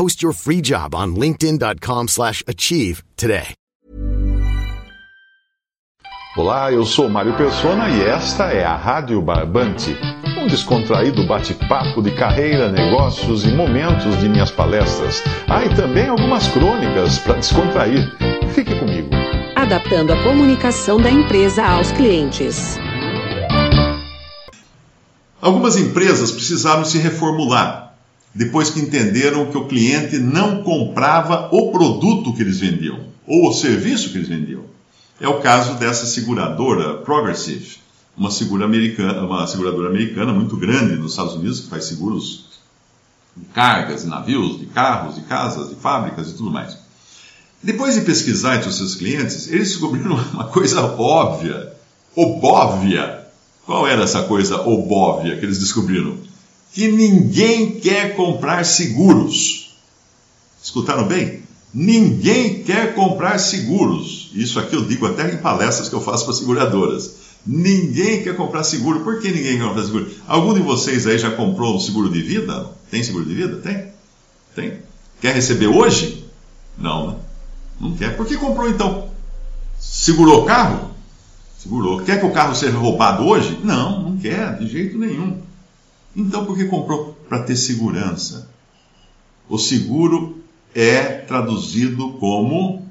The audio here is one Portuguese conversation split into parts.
Post your free job on linkedin.com/achieve slash achieve today. Olá, eu sou Mário Persona e esta é a Rádio Barbante, um descontraído bate-papo de carreira, negócios e momentos de minhas palestras. Ah, e também algumas crônicas para descontrair. Fique comigo. Adaptando a comunicação da empresa aos clientes. Algumas empresas precisaram se reformular depois que entenderam que o cliente não comprava o produto que eles vendiam ou o serviço que eles vendiam. É o caso dessa seguradora Progressive, uma, segura americana, uma seguradora americana muito grande nos Estados Unidos que faz seguros de cargas, de navios, de carros, de casas, de fábricas e tudo mais. Depois de pesquisar entre os seus clientes, eles descobriram uma coisa óbvia, obóvia. Qual era essa coisa obóvia que eles descobriram? Que ninguém quer comprar seguros. Escutaram bem? Ninguém quer comprar seguros. Isso aqui eu digo até em palestras que eu faço para seguradoras. Ninguém quer comprar seguro. Por que ninguém quer comprar seguro? Algum de vocês aí já comprou um seguro de vida? Tem seguro de vida? Tem? Tem. Quer receber hoje? Não, né? Não quer. Por que comprou então? Segurou o carro? Segurou. Quer que o carro seja roubado hoje? Não, não quer, de jeito nenhum. Então por que comprou? Para ter segurança. O seguro é traduzido como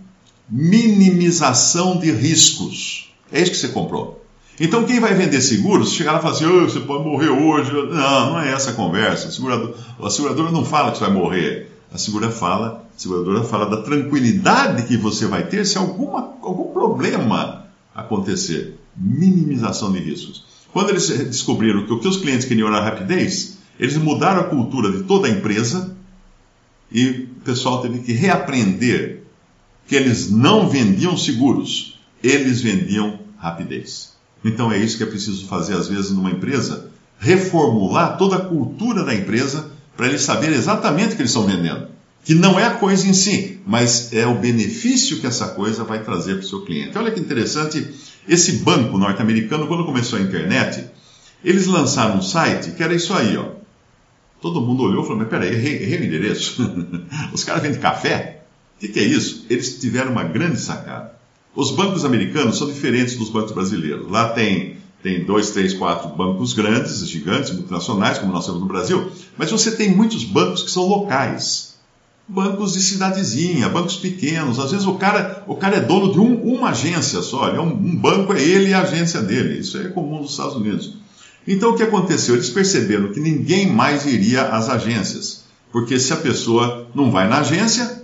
minimização de riscos. É isso que você comprou. Então quem vai vender seguros, chegar lá e falar assim, oh, você pode morrer hoje. Não, não é essa a conversa. A seguradora, a seguradora não fala que você vai morrer. A seguradora fala, a seguradora fala da tranquilidade que você vai ter se alguma, algum problema acontecer. Minimização de riscos. Quando eles descobriram que o que os clientes queriam era rapidez, eles mudaram a cultura de toda a empresa e o pessoal teve que reaprender que eles não vendiam seguros, eles vendiam rapidez. Então é isso que é preciso fazer às vezes numa empresa, reformular toda a cultura da empresa para eles saberem exatamente o que eles estão vendendo. Que não é a coisa em si, mas é o benefício que essa coisa vai trazer para o seu cliente. Olha que interessante, esse banco norte-americano, quando começou a internet, eles lançaram um site que era isso aí, ó. Todo mundo olhou e falou, mas peraí, errei, errei o endereço. Os caras vendem café? O que, que é isso? Eles tiveram uma grande sacada. Os bancos americanos são diferentes dos bancos brasileiros. Lá tem, tem dois, três, quatro bancos grandes, gigantes, multinacionais, como nós temos no Brasil, mas você tem muitos bancos que são locais. Bancos de cidadezinha, bancos pequenos. Às vezes o cara, o cara é dono de um, uma agência só. É um, um banco é ele e a agência dele. Isso é comum nos Estados Unidos. Então o que aconteceu? Eles perceberam que ninguém mais iria às agências. Porque se a pessoa não vai na agência,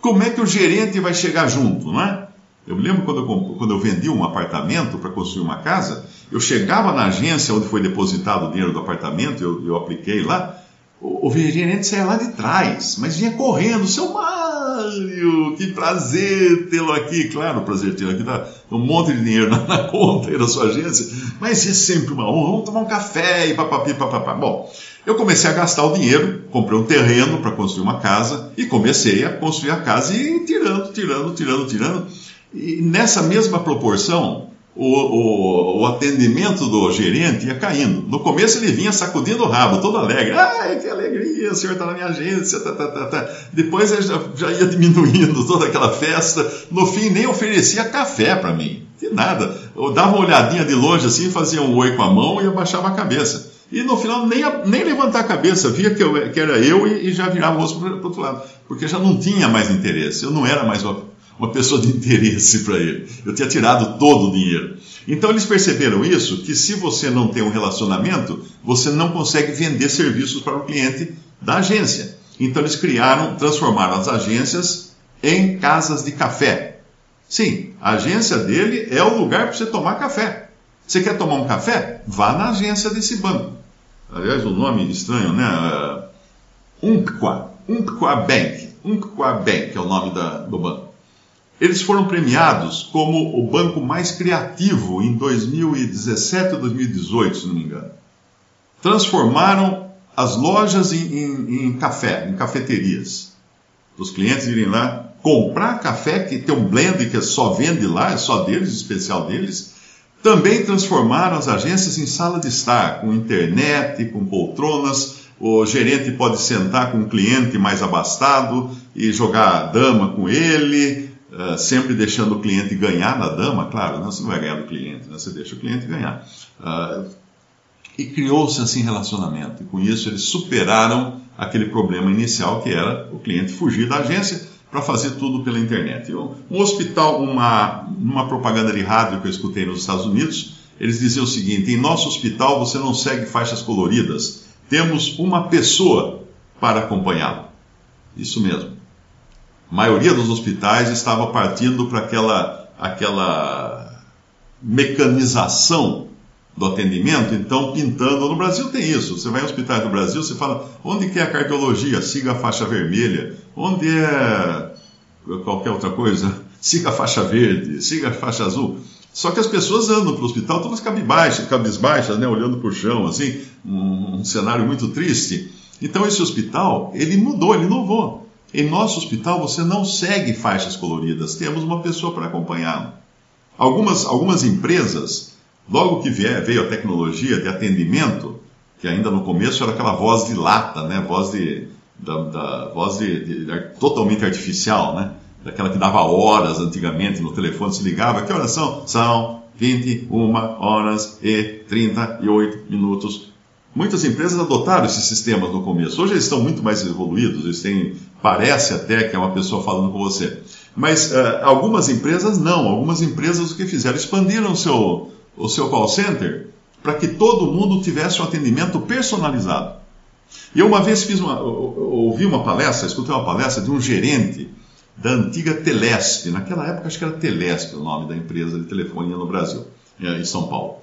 como é que o gerente vai chegar junto, não é? Eu me lembro quando eu, quando eu vendi um apartamento para construir uma casa, eu chegava na agência onde foi depositado o dinheiro do apartamento, eu, eu apliquei lá, o, o gerente saía lá de trás, mas vinha correndo, seu Mário, que prazer tê-lo aqui, claro, prazer tê-lo aqui, tá um monte de dinheiro na, na conta aí da sua agência, mas é sempre uma honra, vamos tomar um café e papapi, papapá. Bom, eu comecei a gastar o dinheiro, comprei um terreno para construir uma casa e comecei a construir a casa e tirando, tirando, tirando, tirando. E nessa mesma proporção, o, o, o, atendimento do gerente ia caindo. No começo ele vinha sacudindo o rabo, todo alegre. Ai, que alegria, o senhor está na minha agência. Tá, tá, tá, tá. Depois ele já, já, ia diminuindo toda aquela festa. No fim, nem oferecia café para mim. Que nada. Eu dava uma olhadinha de longe assim, fazia um oi com a mão e abaixava a cabeça. E no final nem, nem levantar a cabeça, via que, eu, que era eu e, e já virava o rosto para o outro lado. Porque já não tinha mais interesse, eu não era mais o uma pessoa de interesse para ele. Eu tinha tirado todo o dinheiro. Então eles perceberam isso, que se você não tem um relacionamento, você não consegue vender serviços para o cliente da agência. Então eles criaram, transformaram as agências em casas de café. Sim, a agência dele é o lugar para você tomar café. Você quer tomar um café? Vá na agência desse banco. Aliás, o um nome estranho, né? Uh, Umpqua, Umpqua Bank. Umpqua Bank é o nome da, do banco. Eles foram premiados como o banco mais criativo em 2017 ou 2018, se não me engano. Transformaram as lojas em, em, em café, em cafeterias. Os clientes irem lá comprar café, que tem um blend que só vende lá, é só deles, especial deles. Também transformaram as agências em sala de estar, com internet, com poltronas. O gerente pode sentar com um cliente mais abastado e jogar dama com ele, uh, sempre deixando o cliente ganhar na dama, claro, não, você não vai ganhar do cliente, né? você deixa o cliente ganhar. Uh, e criou-se assim relacionamento. E com isso eles superaram aquele problema inicial que era o cliente fugir da agência para fazer tudo pela internet. Um hospital, uma, uma propaganda de rádio que eu escutei nos Estados Unidos, eles diziam o seguinte: em nosso hospital você não segue faixas coloridas, temos uma pessoa para acompanhá-lo. Isso mesmo. A maioria dos hospitais estava partindo para aquela, aquela mecanização do atendimento, então pintando. No Brasil tem isso. Você vai em hospitais do Brasil, você fala onde que é a cardiologia, siga a faixa vermelha. Onde é qualquer outra coisa, siga a faixa verde, siga a faixa azul. Só que as pessoas andam para o hospital todas cabisbaixas, cabisbaixas né, olhando para o chão, assim, um, um cenário muito triste. Então esse hospital, ele mudou, ele inovou. Em nosso hospital você não segue faixas coloridas, temos uma pessoa para acompanhá-lo. Algumas, algumas empresas Logo que vier, veio a tecnologia de atendimento, que ainda no começo era aquela voz de lata, né? Voz de, da, da voz de, de, de, totalmente artificial, né? Daquela que dava horas antigamente no telefone, se ligava, que horas são? São 21 horas e 38 minutos. Muitas empresas adotaram esses sistemas no começo. Hoje eles estão muito mais evoluídos, eles têm, parece até que é uma pessoa falando com você. Mas uh, algumas empresas não, algumas empresas o que fizeram? Expandiram o seu, o seu call center para que todo mundo tivesse um atendimento personalizado. Eu uma vez fiz uma, ouvi uma palestra, escutei uma palestra de um gerente da antiga Telesp, naquela época acho que era Telesp o nome da empresa de telefonia no Brasil, eh, em São Paulo.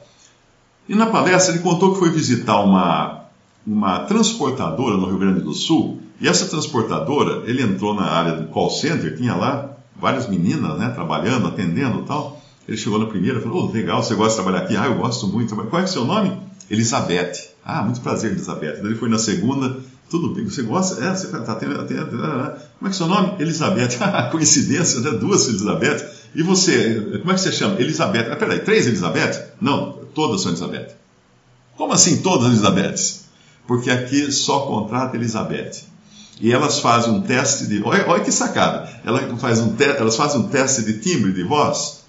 E na palestra ele contou que foi visitar uma, uma transportadora no Rio Grande do Sul, e essa transportadora, ele entrou na área do call center, tinha lá várias meninas né, trabalhando, atendendo e tal, ele chegou na primeira e falou: oh, legal, você gosta de trabalhar aqui? Ah, eu gosto muito. Qual é o seu nome? Elizabeth. Ah, muito prazer, Elizabeth. Ele foi na segunda. Tudo bem, você gosta? É, você está atendendo. Como é que é o seu nome? Elizabeth. Coincidência, né? Duas Elizabeth. E você, como é que você chama? Elizabeth. Ah, peraí, três Elizabeth? Não, todas são Elizabeth. Como assim todas Elizabeths? Porque aqui só contrata Elizabeth. E elas fazem um teste de. Olha, olha que sacada! Elas fazem, um te... elas fazem um teste de timbre de voz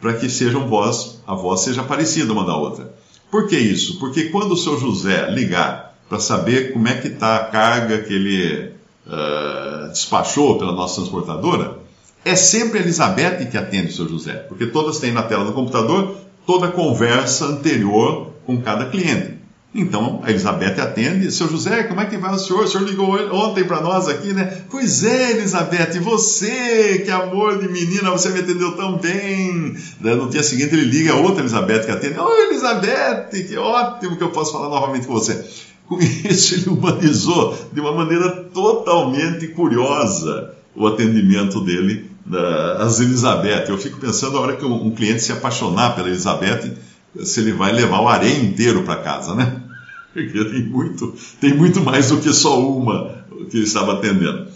para que sejam voz, a voz seja parecida uma da outra. Por que isso? Porque quando o seu José ligar para saber como é que está a carga que ele uh, despachou pela nossa transportadora, é sempre a Elizabeth que atende o seu José, porque todas têm na tela do computador toda a conversa anterior com cada cliente. Então, a Elizabeth atende. Seu José, como é que vai o senhor? O senhor ligou ontem para nós aqui, né? Pois é, Elizabeth, você, que amor de menina, você me atendeu tão bem. No dia seguinte, ele liga a outra Elizabeth que atende. Oi, oh, Elizabeth, que ótimo que eu posso falar novamente com você. Com isso, ele humanizou de uma maneira totalmente curiosa o atendimento dele às Elizabeth. Eu fico pensando, a hora que um cliente se apaixonar pela Elizabeth, se ele vai levar o harém inteiro para casa, né? Porque tem muito, tem muito mais do que só uma que estava atendendo.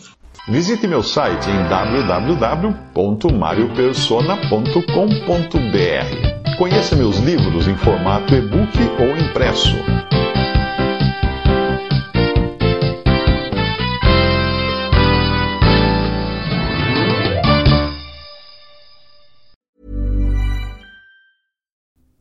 Visite meu site em www.mariopersona.com.br. Conheça meus livros em formato e-book ou impresso.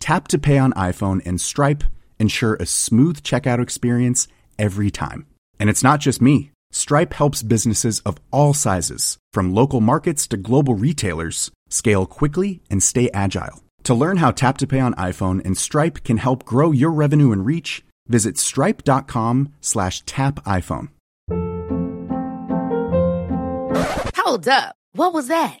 Tap to Pay on iPhone and Stripe ensure a smooth checkout experience every time. And it's not just me. Stripe helps businesses of all sizes, from local markets to global retailers, scale quickly and stay agile. To learn how Tap to Pay on iPhone and Stripe can help grow your revenue and reach, visit stripe.com slash tap iPhone. Hold up. What was that?